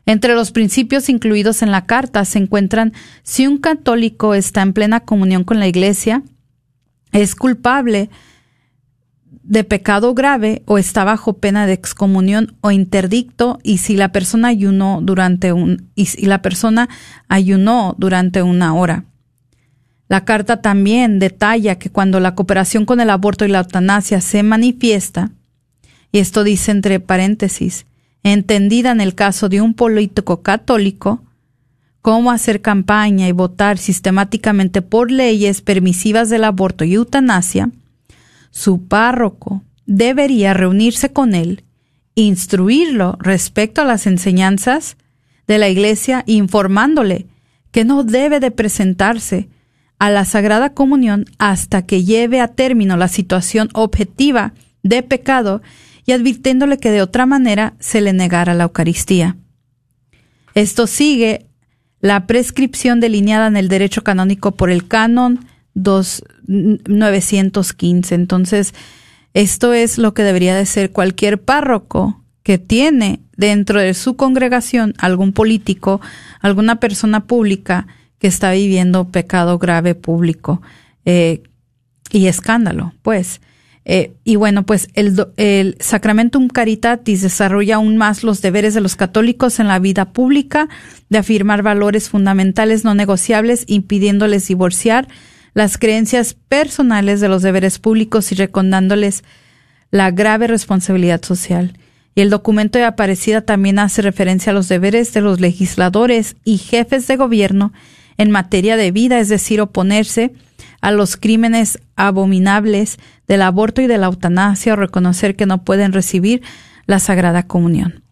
Speaker 4: Entre los principios incluidos en la carta se encuentran si un católico está en plena comunión con la Iglesia, es culpable de pecado grave o está bajo pena de excomunión o interdicto y si la persona ayunó durante un y la persona durante una hora. La carta también detalla que cuando la cooperación con el aborto y la eutanasia se manifiesta, y esto dice entre paréntesis, entendida en el caso de un político católico, cómo hacer campaña y votar sistemáticamente por leyes permisivas del aborto y eutanasia, su párroco debería reunirse con él, instruirlo respecto a las enseñanzas de la Iglesia, informándole que no debe de presentarse a la Sagrada Comunión hasta que lleve a término la situación objetiva de pecado y advirtiéndole que de otra manera se le negara la Eucaristía. Esto sigue la prescripción delineada en el derecho canónico por el canon 915. Entonces, esto es lo que debería de ser cualquier párroco que tiene dentro de su congregación algún político, alguna persona pública que está viviendo pecado grave público eh, y escándalo, pues. Eh, y bueno, pues el, el Sacramentum Caritatis desarrolla aún más los deberes de los católicos en la vida pública de afirmar valores fundamentales no negociables, impidiéndoles divorciar las creencias personales de los deberes públicos y recordándoles la grave responsabilidad social. Y el documento de Aparecida también hace referencia a los deberes de los legisladores y jefes de gobierno en materia de vida, es decir, oponerse a los crímenes abominables del aborto y de la eutanasia o reconocer que no pueden recibir la Sagrada Comunión.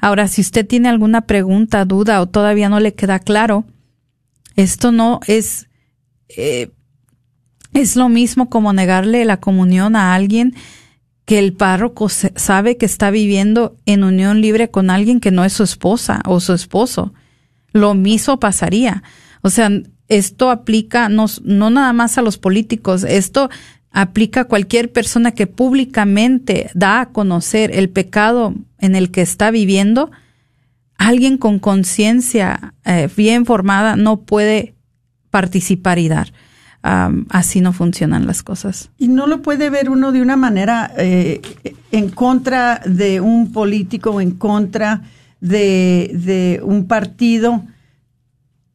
Speaker 4: Ahora, si usted tiene alguna pregunta, duda o todavía no le queda claro, esto no es eh, es lo mismo como negarle la comunión a alguien que el párroco sabe que está viviendo en unión libre con alguien que no es su esposa o su esposo. Lo mismo pasaría. O sea, esto aplica no, no nada más a los políticos, esto aplica a cualquier persona que públicamente da a conocer el pecado en el que está viviendo. Alguien con conciencia eh, bien formada no puede participar y dar así no funcionan las cosas.
Speaker 3: Y no lo puede ver uno de una manera eh, en contra de un político o en contra de, de un partido.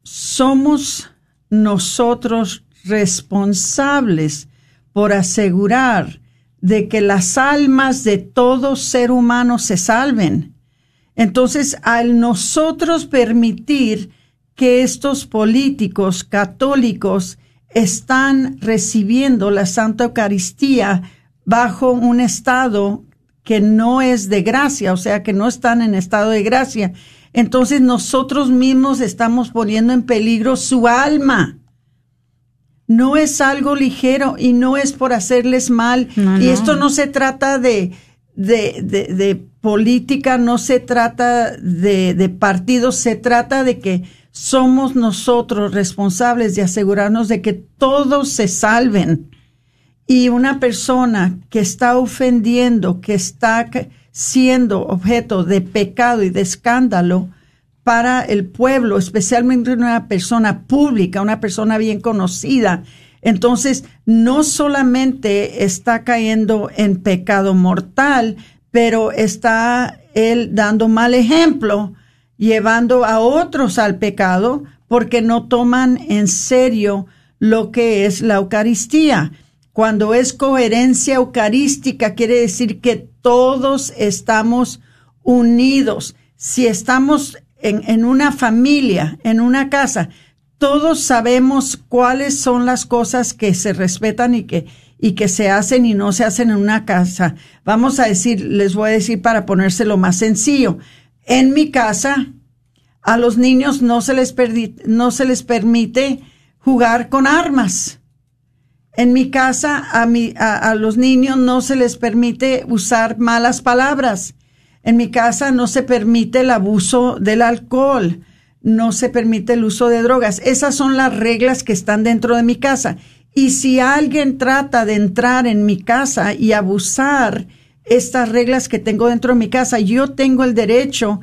Speaker 3: Somos nosotros responsables por asegurar de que las almas de todo ser humano se salven. Entonces, al nosotros permitir que estos políticos católicos están recibiendo la Santa Eucaristía bajo un estado que no es de gracia, o sea, que no están en estado de gracia. Entonces nosotros mismos estamos poniendo en peligro su alma. No es algo ligero y no es por hacerles mal. y esto no se trata de, de, de, política, no se trata de, de partidos, se trata de que somos nosotros responsables de asegurarnos de que todos se salven. Y una persona que está ofendiendo, que está siendo objeto de pecado y de escándalo para el pueblo, especialmente una persona pública, una persona bien conocida, entonces no solamente está cayendo en pecado mortal, pero está él dando mal ejemplo, llevando a otros al pecado, porque no toman en serio lo que es la Eucaristía. Cuando es coherencia eucarística, quiere decir que todos estamos unidos. Si estamos en, en una familia, en una casa, todos sabemos cuáles son las cosas que se respetan y que, y que se hacen y no se hacen en una casa. Vamos a decir, les voy a decir para ponérselo más sencillo. En mi casa, a los niños no se les, no se les permite jugar con armas. En mi casa, a, mi, a, los niños no se les permite usar malas palabras. En mi casa no se permite el abuso del alcohol no se permite el uso de drogas. Esas son las reglas que están dentro de mi casa. Y si alguien trata de entrar en mi casa y abusar estas reglas que tengo dentro de mi casa, yo tengo el derecho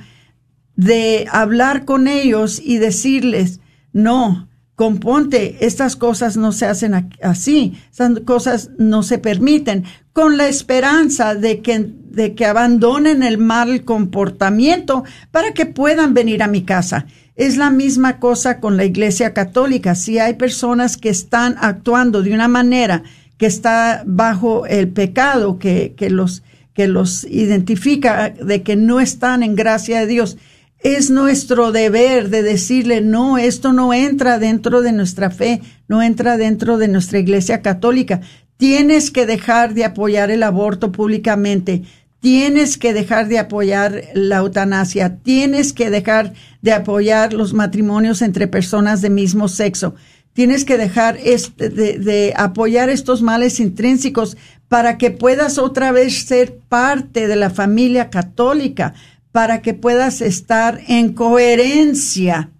Speaker 3: de hablar con ellos y decirles, no, componte, estas cosas no se hacen así, estas cosas no se permiten, con la esperanza de que, de que abandonen el mal comportamiento para que puedan venir a mi casa. Es la misma cosa con la Iglesia Católica. Si hay personas que están actuando de una manera que está bajo el pecado, que, que, los, que los identifica de que no están en gracia de Dios, es nuestro deber de decirle, no, esto no entra dentro de nuestra fe, no entra dentro de nuestra Iglesia Católica. Tienes que dejar de apoyar el aborto públicamente. Tienes que dejar de apoyar la eutanasia, tienes que dejar de apoyar los matrimonios entre personas de mismo sexo, tienes que dejar este, de, apoyar estos males intrínsecos para que puedas otra vez ser parte de la familia católica, para que puedas estar en coherencia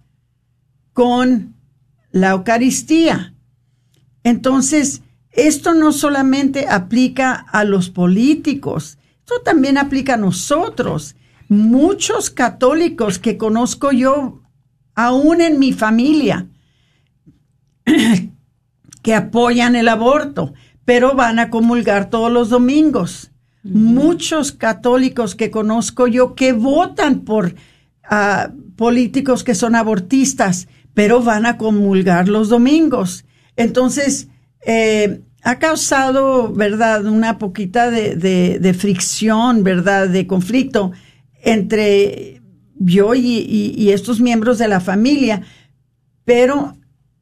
Speaker 3: con la Eucaristía. Entonces, esto no solamente aplica a los políticos, esto también aplica a nosotros. Muchos católicos que conozco yo, aún en mi familia, <clears throat> que apoyan el aborto, pero van a comulgar todos los domingos. Muchos católicos que conozco yo que votan por ah, políticos que son abortistas, pero van a comulgar los domingos. Entonces, eh, ha causado, ¿verdad?, una poquita de, fricción, ¿verdad?, de conflicto entre yo y, estos miembros de la familia, pero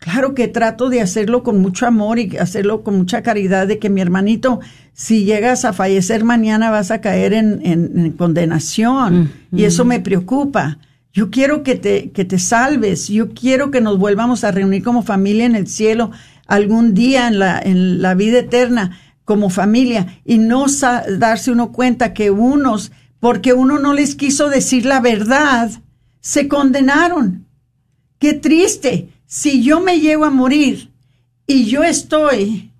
Speaker 3: claro que trato de hacerlo con mucho amor y hacerlo con mucha caridad de que mi hermanito, si llegas a fallecer mañana vas a caer en, en, condenación y eso me preocupa. Yo quiero que te, que te salves, yo quiero que nos vuelvamos a reunir como familia en el cielo algún día en la, en la vida eterna como familia y no darse uno cuenta que unos, porque uno no les quiso decir la verdad, se condenaron. Qué triste. Si yo me llego a morir y yo estoy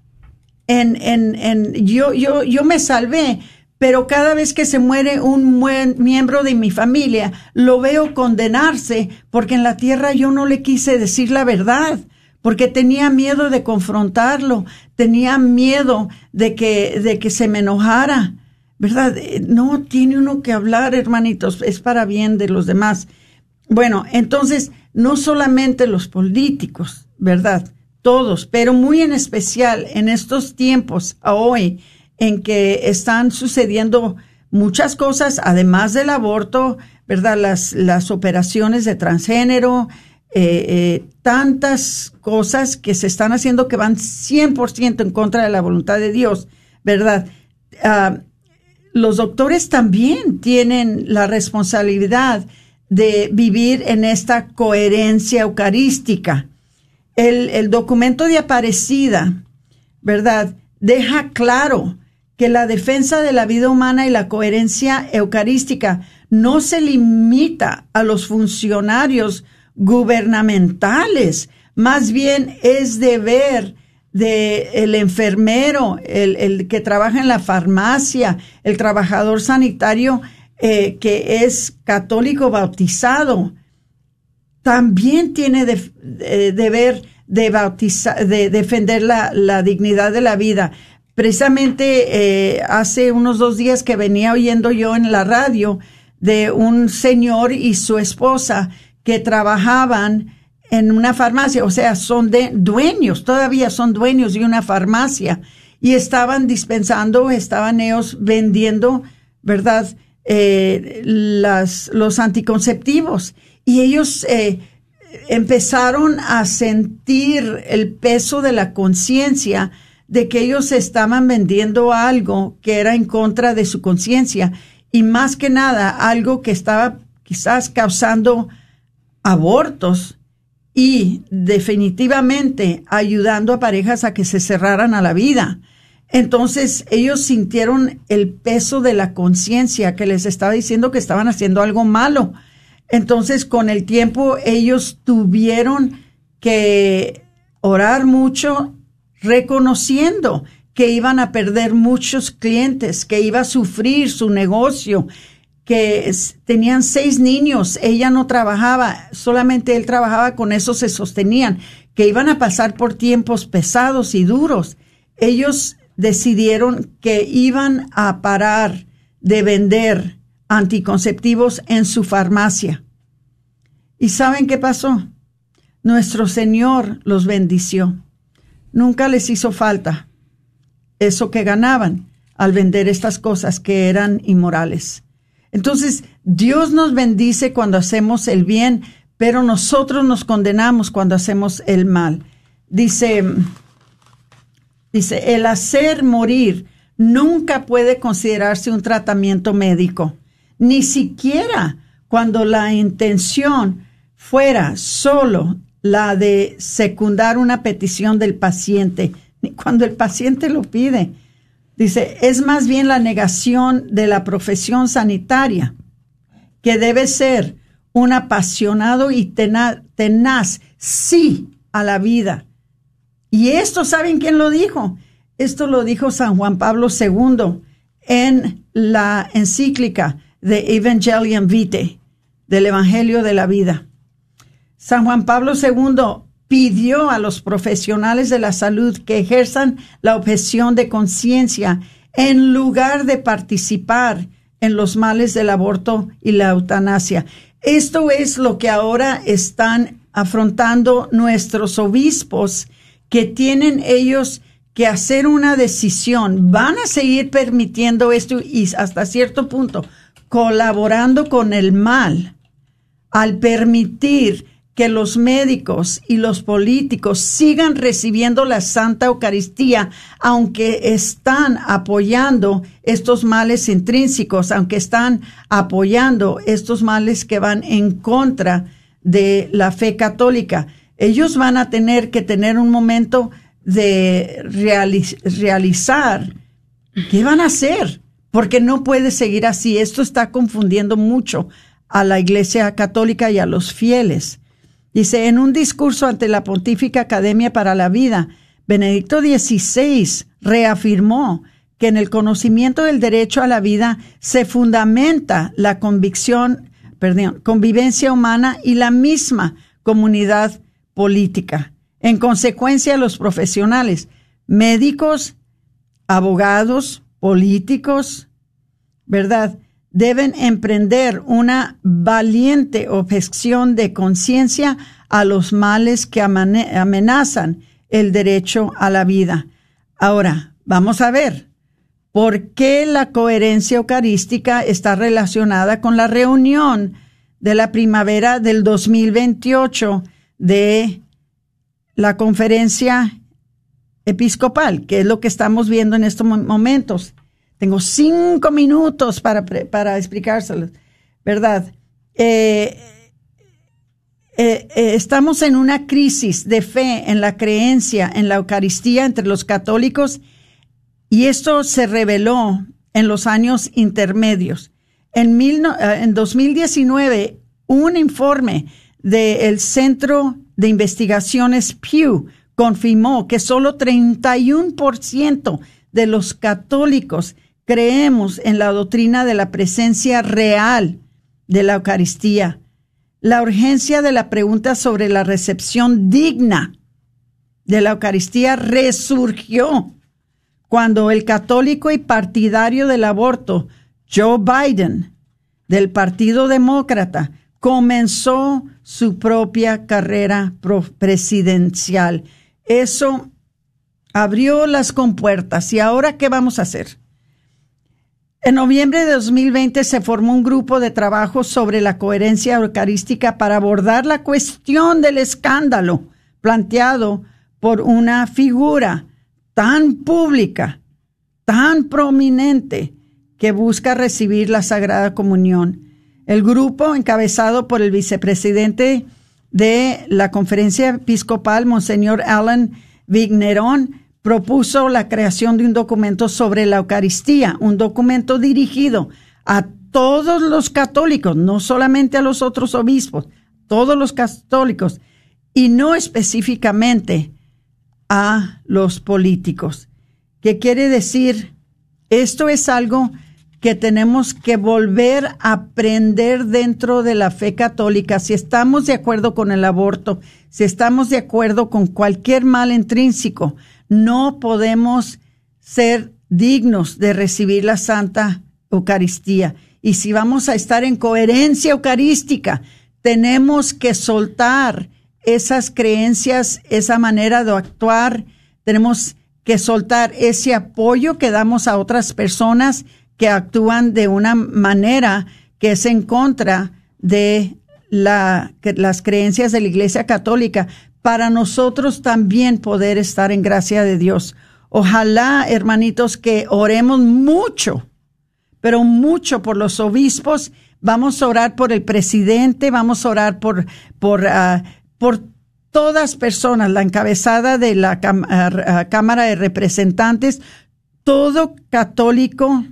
Speaker 3: en, en, en yo, yo, yo me salvé, pero cada vez que se muere un buen miembro de mi familia, lo veo condenarse porque en la tierra yo no le quise decir la verdad porque tenía miedo de confrontarlo, tenía miedo de que, de que se me enojara, ¿verdad? No tiene uno que hablar, hermanitos, es para bien de los demás. Bueno, entonces, no solamente los políticos, ¿verdad? Todos, pero muy en especial en estos tiempos, hoy, en que están sucediendo muchas cosas, además del aborto, ¿verdad? Las, las operaciones de transgénero, eh, eh, tantas cosas que se están haciendo que van 100% en contra de la voluntad de Dios, ¿verdad? Ah, los doctores también tienen la responsabilidad de vivir en esta coherencia eucarística. El, el documento de Aparecida, ¿verdad? Deja claro que la defensa de la vida humana y la coherencia eucarística no se limita a los funcionarios gubernamentales, más bien es deber de enfermero, el, el, que trabaja en la farmacia, el trabajador sanitario eh, que es católico bautizado, también tiene de, deber de, bautizar, de defender la, la, dignidad de la vida. Precisamente eh, hace unos dos días que venía oyendo yo en la radio de un señor y su esposa que trabajaban en una farmacia, o sea, son de dueños, todavía son dueños de una farmacia y estaban dispensando, estaban ellos vendiendo, ¿verdad? Eh, las, los anticonceptivos y ellos eh, empezaron a sentir el peso de la conciencia de que ellos estaban vendiendo algo que era en contra de su conciencia y más que nada algo que estaba quizás causando abortos y definitivamente ayudando a parejas a que se cerraran a la vida. Entonces ellos sintieron el peso de la conciencia que les estaba diciendo que estaban haciendo algo malo. Entonces con el tiempo ellos tuvieron que orar mucho reconociendo que iban a perder muchos clientes, que iba a sufrir su negocio, que tenían seis niños, ella no trabajaba, solamente él trabajaba, con eso se sostenían, que iban a pasar por tiempos pesados y duros. Ellos decidieron que iban a parar de vender anticonceptivos en su farmacia. ¿Y saben qué pasó? Nuestro Señor los bendició. Nunca les hizo falta eso que ganaban al vender estas cosas que eran inmorales. Entonces, Dios nos bendice cuando hacemos el bien, pero nosotros nos condenamos cuando hacemos el mal. Dice, dice, el hacer morir nunca puede considerarse un tratamiento médico, ni siquiera cuando la intención fuera solo la de secundar una petición del paciente, ni cuando el paciente lo pide. Dice, es más bien la negación de la profesión sanitaria, que debe ser un apasionado y tenaz, sí a la vida. Y esto, ¿saben quién lo dijo? Esto lo dijo San Juan Pablo II en la encíclica de Evangelium Vitae, del Evangelio de la Vida. San Juan Pablo II pidió a los profesionales de la salud que ejerzan la objeción de conciencia en lugar de participar en los males del aborto y la eutanasia. Esto es lo que ahora están afrontando nuestros obispos, que tienen ellos que hacer una decisión. Van a seguir permitiendo esto y hasta cierto punto colaborando con el mal al permitir que los médicos y los políticos sigan recibiendo la Santa Eucaristía, aunque están apoyando estos males intrínsecos, aunque están apoyando estos males que van en contra de la fe católica. Ellos van a tener que tener un momento de realizar qué van a hacer, porque no puede seguir así. Esto está confundiendo mucho a la Iglesia Católica y a los fieles. Dice, en un discurso ante la Pontífica Academia para la Vida, Benedicto XVI reafirmó que en el conocimiento del derecho a la vida se fundamenta la convicción, perdón, convivencia humana y la misma comunidad política. En consecuencia, los profesionales, médicos, abogados, políticos, ¿verdad? deben emprender una valiente objeción de conciencia a los males que amenazan el derecho a la vida. Ahora, vamos a ver por qué la coherencia eucarística está relacionada con la reunión de la primavera del 2028 de la conferencia episcopal, que es lo que estamos viendo en estos momentos. Tengo cinco minutos para, para explicárselo, ¿verdad? Eh, eh, eh, estamos en una crisis de fe en la creencia en la Eucaristía entre los católicos y esto se reveló en los años intermedios. En, mil, en 2019, un informe del Centro de Investigaciones Pew confirmó que solo 31% de los católicos creemos en la doctrina de la presencia real de la Eucaristía. La urgencia de la pregunta sobre la recepción digna de la Eucaristía resurgió cuando el católico y partidario del aborto, Joe Biden, del Partido Demócrata, comenzó su propia carrera presidencial. Eso abrió las compuertas. ¿Y ahora qué vamos a hacer? En noviembre de 2020 se formó un grupo de trabajo sobre la coherencia eucarística para abordar la cuestión del escándalo planteado por una figura tan pública, tan prominente, que busca recibir la Sagrada Comunión. El grupo, encabezado por el vicepresidente de la Conferencia Episcopal, Monseñor Alan Vignerón, propuso la creación de un documento sobre la Eucaristía, un documento dirigido a todos los católicos, no solamente a los otros obispos, todos los católicos, y no específicamente a los políticos. ¿Qué quiere decir? Esto es algo que tenemos que volver a aprender dentro de la fe católica. Si estamos de acuerdo con el aborto, si estamos de acuerdo con cualquier mal intrínseco, no podemos ser dignos de recibir la Santa Eucaristía. Y si vamos a estar en coherencia eucarística, tenemos que soltar esas creencias, esa manera de actuar, tenemos que soltar ese apoyo que damos a otras personas que actúan de una manera que es en contra de la, las creencias de la Iglesia Católica, para nosotros también poder estar en gracia de Dios. Ojalá, hermanitos, que oremos mucho, pero mucho por los obispos. Vamos a orar por el presidente, vamos a orar por, por, uh, por todas personas, la encabezada de la uh, Cámara de Representantes, todo católico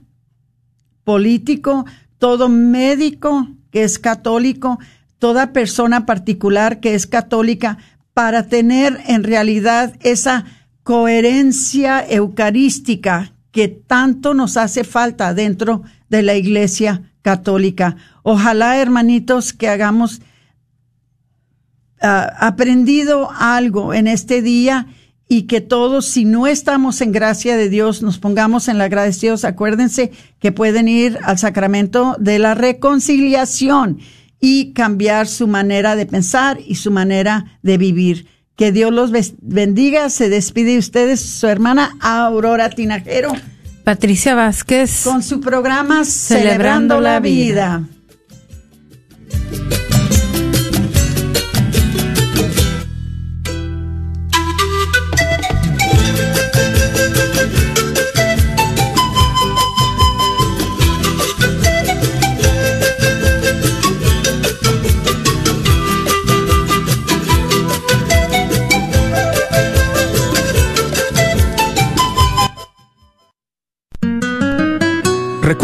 Speaker 3: político, todo médico que es católico, toda persona particular que es católica, para tener en realidad esa coherencia eucarística que tanto nos hace falta dentro de la Iglesia católica. Ojalá, hermanitos, que hagamos uh, aprendido algo en este día y que todos, si no estamos en gracia de Dios, nos pongamos en la gracia de Dios. Acuérdense que pueden ir al sacramento de la reconciliación y cambiar su manera de pensar y su manera de vivir. Que Dios los bendiga. Se despide de ustedes su hermana Aurora Tinajero.
Speaker 4: Patricia Vázquez.
Speaker 3: Con su programa Celebrando, la vida.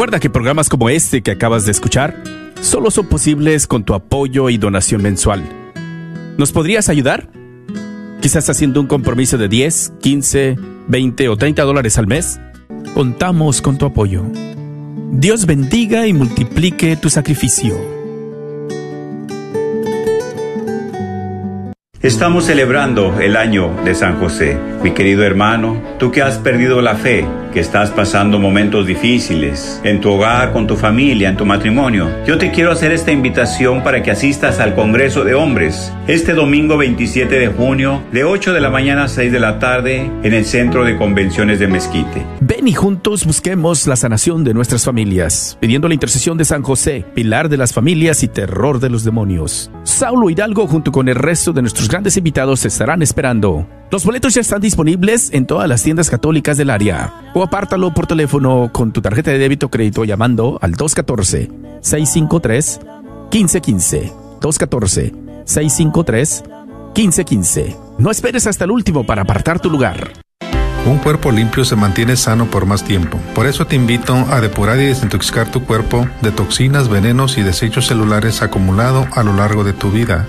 Speaker 2: Recuerda que programas como este que acabas de escuchar solo son posibles con tu apoyo y donación mensual. ¿Nos podrías ayudar? Quizás haciendo un compromiso de 10, 15, 20 o 30 dólares al mes. Contamos con tu apoyo. Dios bendiga y multiplique tu sacrificio.
Speaker 9: Estamos celebrando el año de San José. Mi querido hermano, tú que has perdido la fe, que estás pasando momentos difíciles en tu hogar, con tu familia, en tu matrimonio, yo te quiero hacer esta invitación para que asistas al Congreso de Hombres este domingo 27 de junio de 8 de la mañana a 6 de la tarde en el Centro de Convenciones de Mezquite.
Speaker 2: Ven y juntos busquemos la sanación de nuestras familias, pidiendo la intercesión de San José, pilar de las familias y terror de los demonios. Saulo Hidalgo junto con el resto de nuestros grandes invitados estarán esperando. Los boletos ya están disponibles en todas las tiendas católicas del área. O apártalo por teléfono con tu tarjeta de débito o crédito llamando al 214-653-1515. 214-653-1515. No esperes hasta el último para apartar tu lugar.
Speaker 10: Un cuerpo limpio se mantiene sano por más tiempo. Por eso te invito a depurar y desintoxicar tu cuerpo de toxinas, venenos y desechos celulares acumulados a lo largo de tu vida.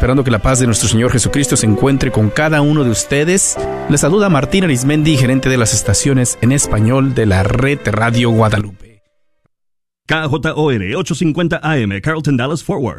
Speaker 2: Esperando que la paz de nuestro Señor Jesucristo se encuentre con cada uno de ustedes, les saluda Martín Arismendi, gerente de las estaciones en español de la red Radio Guadalupe.
Speaker 11: KJOR 850 AM, Carlton Dallas Forward.